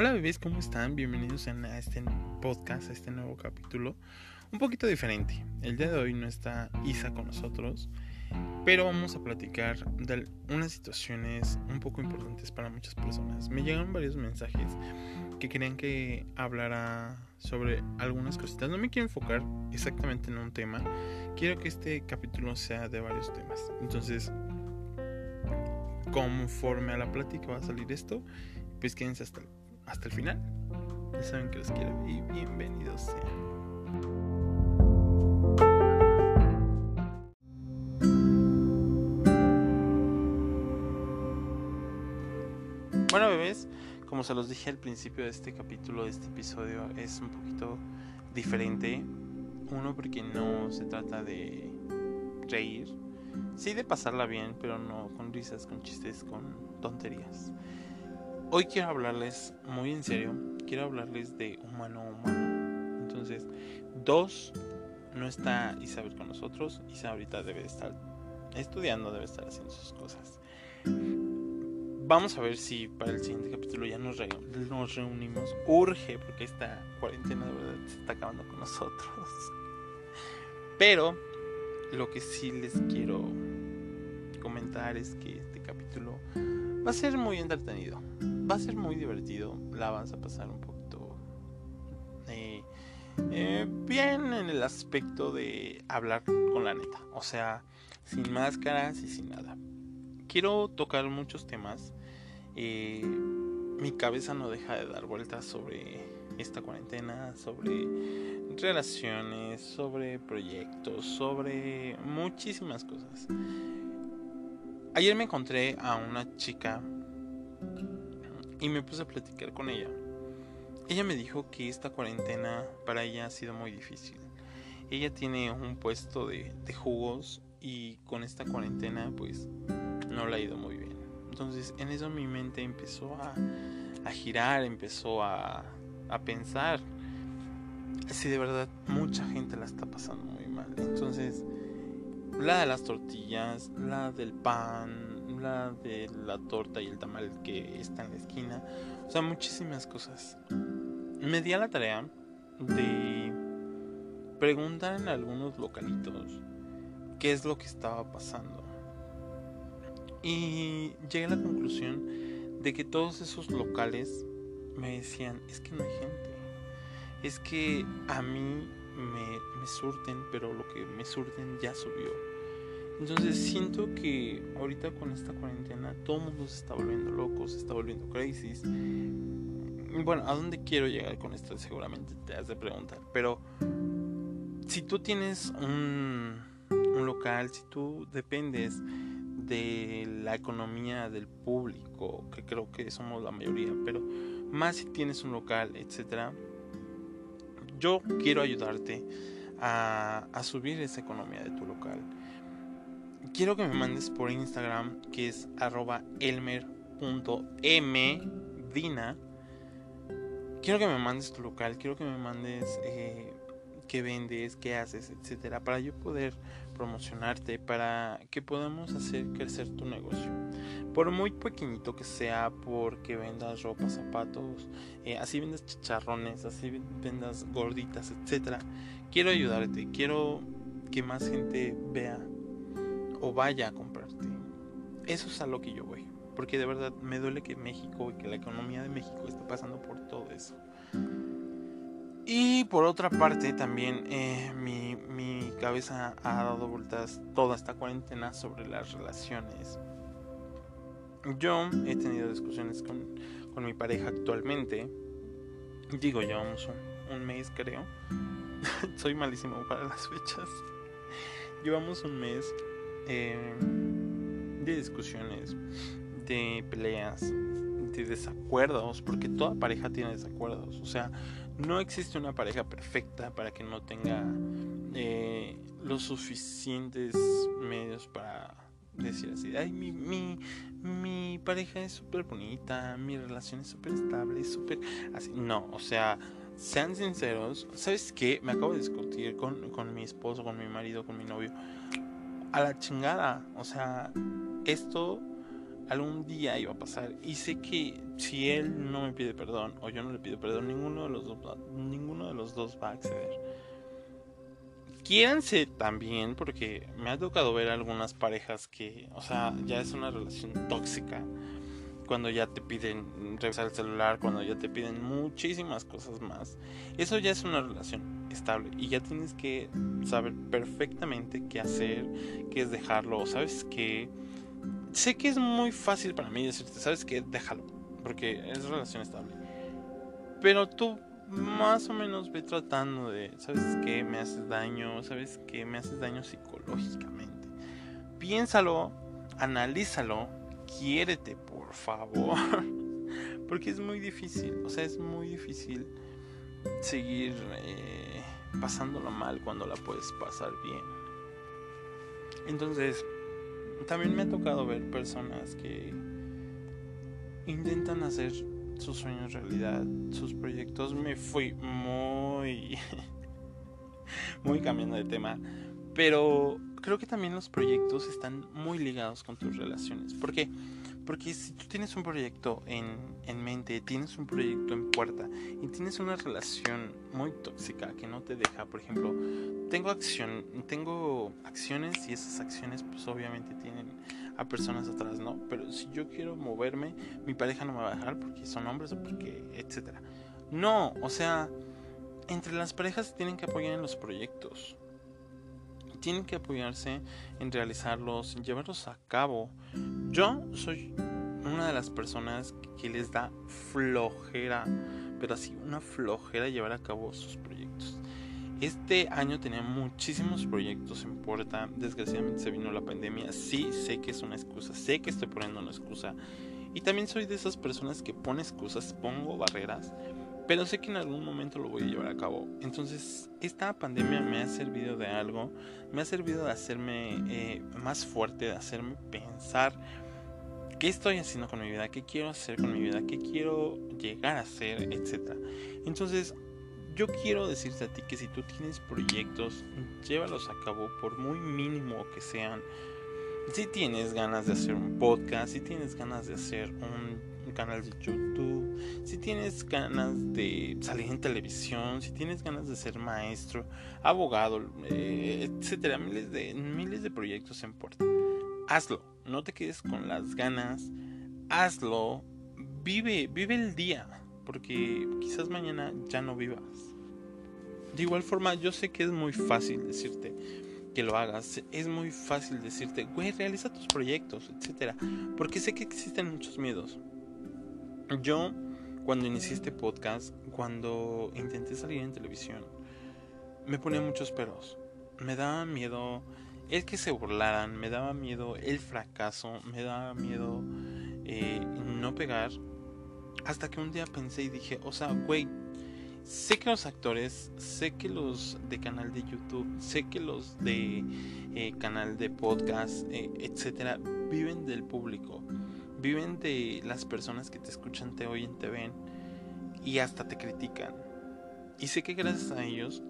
Hola bebés, ¿cómo están? Bienvenidos a este podcast, a este nuevo capítulo. Un poquito diferente. El día de hoy no está Isa con nosotros, pero vamos a platicar de unas situaciones un poco importantes para muchas personas. Me llegaron varios mensajes que querían que hablara sobre algunas cositas. No me quiero enfocar exactamente en un tema. Quiero que este capítulo sea de varios temas. Entonces, conforme a la plática va a salir esto, pues quédense hasta el hasta el final. Ya saben que los quiero y bienvenidos sean. Bueno bebés, como se los dije al principio de este capítulo, de este episodio, es un poquito diferente. Uno porque no se trata de reír, sí de pasarla bien, pero no con risas, con chistes, con tonterías. Hoy quiero hablarles muy en serio, quiero hablarles de humano a humano. Entonces, dos, no está Isabel con nosotros. Isa ahorita debe estar estudiando, debe estar haciendo sus cosas. Vamos a ver si para el siguiente capítulo ya nos, nos reunimos. Urge, porque esta cuarentena de verdad se está acabando con nosotros. Pero lo que sí les quiero comentar es que este capítulo va a ser muy entretenido va a ser muy divertido. La vas a pasar un poquito eh, eh, bien en el aspecto de hablar con la neta. O sea, sin máscaras y sin nada. Quiero tocar muchos temas. Eh, mi cabeza no deja de dar vueltas sobre esta cuarentena, sobre relaciones, sobre proyectos, sobre muchísimas cosas. Ayer me encontré a una chica y me puse a platicar con ella. Ella me dijo que esta cuarentena para ella ha sido muy difícil. Ella tiene un puesto de, jugos y con esta cuarentena pues no le ha ido muy bien. Entonces en eso mi mente empezó a, a girar, empezó a, a pensar si de verdad mucha gente la está pasando muy mal. Entonces la de las tortillas, la del pan, la de la torta y el tamal que está en la esquina. O sea, muchísimas cosas. Me di a la tarea de preguntar en algunos localitos qué es lo que estaba pasando. Y llegué a la conclusión de que todos esos locales me decían, es que no hay gente. Es que a mí me surten, pero lo que me surten ya subió. Entonces siento que ahorita con esta cuarentena todo mundo se está volviendo loco, se está volviendo crazy. Bueno, ¿a dónde quiero llegar con esto? Seguramente te has de preguntar. Pero si tú tienes un, local, si tú dependes de la economía del público, que creo que somos la mayoría, pero más si tienes un local, etcétera, yo quiero ayudarte a subir esa economía de tu local quiero que me mandes por Instagram, que es arroba elmer.mdina. Quiero que me mandes tu local, quiero que me mandes eh, qué vendes, qué haces, etcétera, para yo poder promocionarte, para que podamos hacer crecer tu negocio. Por muy pequeñito que sea, porque vendas ropa, zapatos, eh, así vendas chicharrones, así vendas gorditas, etcétera. Quiero ayudarte, quiero que más gente vea o vaya a comprarte. Eso es a lo que yo voy. Porque de verdad me duele que México y que la economía de México esté pasando por todo eso. Y por otra parte también eh, mi, mi cabeza ha dado vueltas toda esta cuarentena sobre las relaciones. Yo he tenido discusiones con, con mi pareja actualmente. Digo, llevamos un, un mes creo. Soy malísimo para las fechas. Llevamos un mes de discusiones, de peleas, de desacuerdos, porque toda pareja tiene desacuerdos. O sea, no existe una pareja perfecta para que no tenga eh, los suficientes medios para decir así, ay, mi, mi, mi pareja es súper bonita, mi relación es súper estable, es súper así. No, o sea, sean sinceros. ¿Sabes qué? Me acabo de discutir con, con mi esposo, con mi marido, con mi novio a la chingada. O sea, esto algún día iba a pasar y sé que si él no me pide perdón o yo no le pido perdón, ninguno de los dos, ninguno de los dos va a acceder. Quiéranse también porque me ha tocado ver algunas parejas que, o sea, ya es una relación tóxica cuando ya te piden revisar el celular, cuando ya te piden muchísimas cosas más. Eso ya es una relación estable y ya tienes que saber perfectamente qué hacer, qué es dejarlo, sabes que sé que es muy fácil para mí decirte, sabes que déjalo, porque es relación estable. Pero tú más o menos ve tratando de, sabes que me haces daño, sabes que me haces daño psicológicamente. Piénsalo, analízalo, quiérete, favor. Porque es muy difícil, o sea, es muy difícil seguir eh, pasándolo mal cuando la puedes pasar bien. Entonces, también me ha tocado ver personas que intentan hacer sus sueños realidad, sus proyectos. Me fui muy, muy cambiando de tema, pero creo que también los proyectos están muy ligados con tus relaciones. ¿Por qué? Porque si tú tienes un proyecto en, en, mente, tienes un proyecto en puerta y tienes una relación muy tóxica que no te deja, por ejemplo, tengo acción, tengo acciones y esas acciones pues obviamente tienen a personas atrás, ¿no? Pero si yo quiero moverme, mi pareja no me va a dejar porque son hombres o porque, etcétera. No, o sea, entre las parejas tienen que apoyar en los proyectos tienen que apoyarse en realizarlos, en llevarlos a cabo. Yo soy una de las personas que les da flojera, pero así una flojera llevar a cabo sus proyectos. Este año tenía muchísimos proyectos en puerta. Desgraciadamente se vino la pandemia. Sí, sé que es una excusa. Sé que estoy poniendo una excusa. Y también soy de esas personas que pone excusas, pongo barreras pero sé que en algún momento lo voy a llevar a cabo. Entonces, esta pandemia me ha servido de algo, me ha servido de hacerme eh, más fuerte, de hacerme pensar qué estoy haciendo con mi vida, qué quiero hacer con mi vida, qué quiero llegar a hacer, etc. Entonces, yo quiero decirte a ti que si tú tienes proyectos, llévalos a cabo por muy mínimo que sean. Si tienes ganas de hacer un podcast, si tienes ganas de hacer un canal de YouTube, si tienes ganas de salir en televisión, si tienes ganas de ser maestro, abogado, eh, etcétera, miles de, miles de proyectos en puerta. Hazlo, no te quedes con las ganas, hazlo, vive, vive el día, porque quizás mañana ya no vivas. De igual forma, yo sé que es muy fácil decirte que lo hagas. Es muy fácil decirte, güey, realiza tus proyectos, etcétera. Porque sé que existen muchos miedos. Yo, cuando inicié este podcast, cuando intenté salir en televisión, me ponía muchos peros. Me daba miedo el que se burlaran, me daba miedo el fracaso, me daba miedo eh, no pegar. Hasta que un día pensé y dije, o sea, güey, sé que los actores, sé que los de canal de YouTube, sé que los de eh, canal de podcast, eh, etcétera, viven del público viven de las personas que te escuchan, te oyen, te ven y hasta te critican. Y sé que gracias a ellos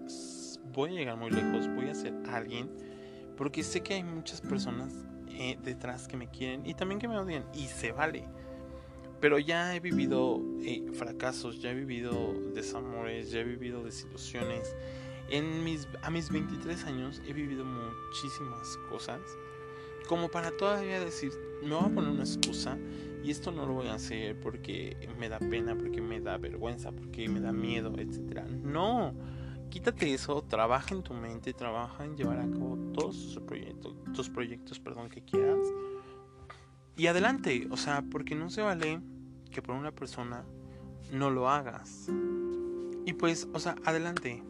voy a llegar muy lejos, voy a ser alguien, porque sé que hay muchas personas eh, detrás que me quieren y también que me odian, y se vale. Pero ya he vivido eh, fracasos, ya he vivido desamores, ya he vivido desilusiones. En mis, a mis 23 años he vivido muchísimas cosas como para todavía decir, me voy a poner una excusa y esto no lo voy a hacer porque me da pena, porque me da vergüenza, porque me da miedo, etcétera. No, quítate eso, trabaja en tu mente, trabaja en llevar a cabo todos tus proyectos, tus proyectos, perdón, que quieras. Y adelante, o sea, porque no se vale que por una persona no lo hagas. Y pues, o sea, adelante,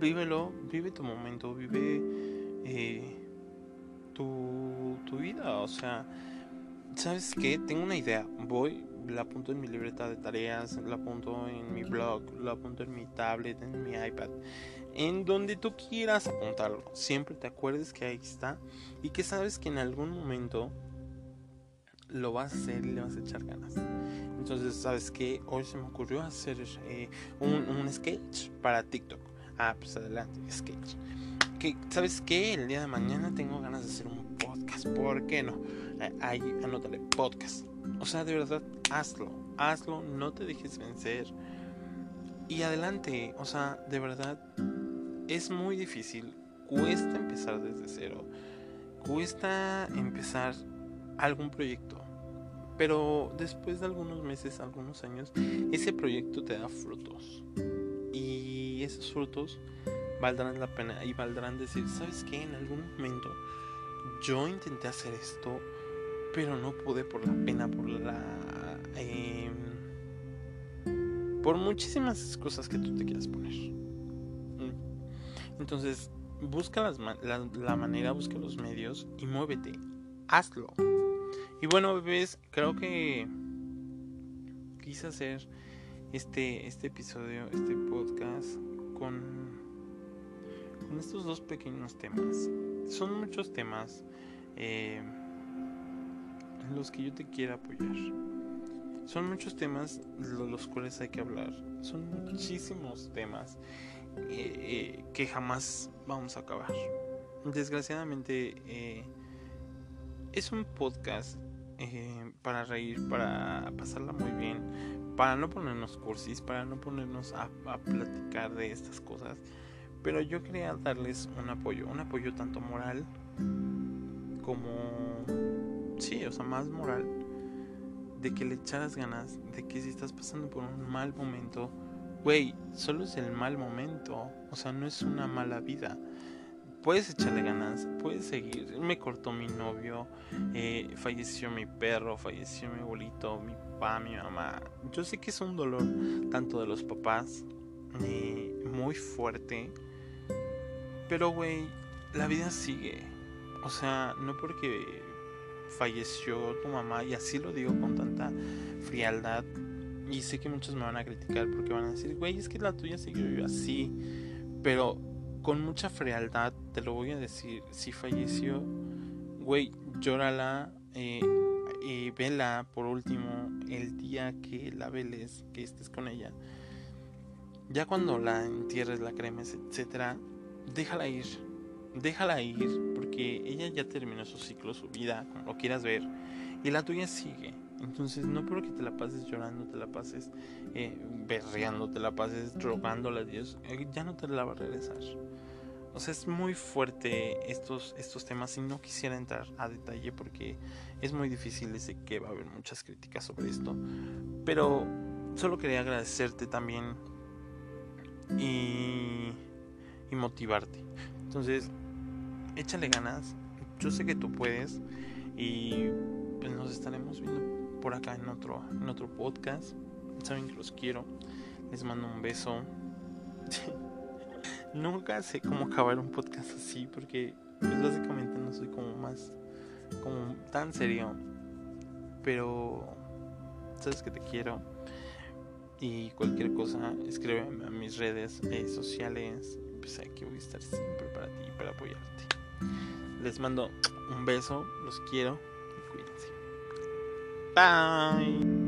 vívelo, vive tu momento, vive eh, tu, tu vida, o sea, ¿sabes qué? Tengo una idea, voy, la apunto en mi libreta de tareas, la apunto en mi blog, la apunto en mi tablet, en mi iPad, en donde tú quieras apuntarlo, siempre te acuerdes que ahí está y que sabes que en algún momento lo vas a hacer y le vas a echar ganas. Entonces, ¿sabes qué? Hoy se me ocurrió hacer eh, un, un sketch para TikTok. Ah, pues adelante, sketch ¿sabes qué? El día de mañana tengo ganas de hacer un podcast. ¿Por qué no? Ahí, anótale, podcast. O sea, de verdad, hazlo, hazlo, no te dejes vencer. Y adelante, o sea, de verdad, es muy difícil, cuesta empezar desde cero, cuesta empezar algún proyecto. Pero después de algunos meses, algunos años, ese proyecto te da frutos. Y esos frutos valdrán la pena y valdrán decir, ¿sabes qué? En algún momento yo intenté hacer esto, pero no pude por la pena, por la... Em, por muchísimas cosas que tú te quieras poner. Entonces, busca la, la manera, busca los medios y muévete. Hazlo. Y bueno, bebés, creo que quise hacer este, este episodio, este podcast con con estos dos pequeños temas. Son muchos temas eh, en los que yo te quiero apoyar. Son muchos temas de los cuales hay que hablar. Son muchísimos temas eh, eh, que jamás vamos a acabar. Desgraciadamente es un podcast para reír, para pasarla muy bien, para no ponernos cursis, para no ponernos a platicar de estas cosas pero yo quería darles un apoyo, un apoyo tanto moral como... Sí, o sea, más moral. De que le echaras ganas, de que si estás pasando por un mal momento, güey, solo es el mal momento, o sea, no es una mala vida. Puedes echarle ganas, puedes seguir. Me cortó mi novio, eh, falleció mi perro, falleció mi abuelito, mi papá, mi mamá. Yo sé que es un dolor tanto de los papás, eh, muy fuerte pero, güey, la vida sigue. O sea, no porque falleció tu mamá, y así lo digo con tanta frialdad. Y sé que muchos me van a criticar porque van a decir, güey, es que la tuya siguió así. Pero con mucha frialdad te lo voy a decir. Si falleció, güey, llórala. Eh, y vela por último el día que la veles, que estés con ella. Ya cuando la entierres, la cremes, etcétera, déjala ir, déjala ir, porque ella ya terminó su ciclo, su vida, como lo quieras ver, y la tuya sigue. Entonces, no porque te la pases llorando, te la pases eh, berreando, te la pases rogándola a Dios, eh, ya no te la va a regresar. O sea, es muy fuerte estos, estos temas y no quisiera entrar a detalle porque es muy difícil, sé que va a haber muchas críticas sobre esto. Pero solo quería agradecerte también y y motivarte. Entonces, échale ganas. Yo sé que tú puedes y pues nos estaremos viendo por acá en otro en otro podcast. Saben que los quiero. Les mando un beso. Nunca sé cómo acabar un podcast así porque pues básicamente no soy como más como tan serio. Pero sabes que te quiero. Y cualquier cosa, escríbeme a mis redes eh, sociales, pues aquí voy a estar siempre para ti, para apoyarte. Les mando un beso, los quiero y cuídense. Bye.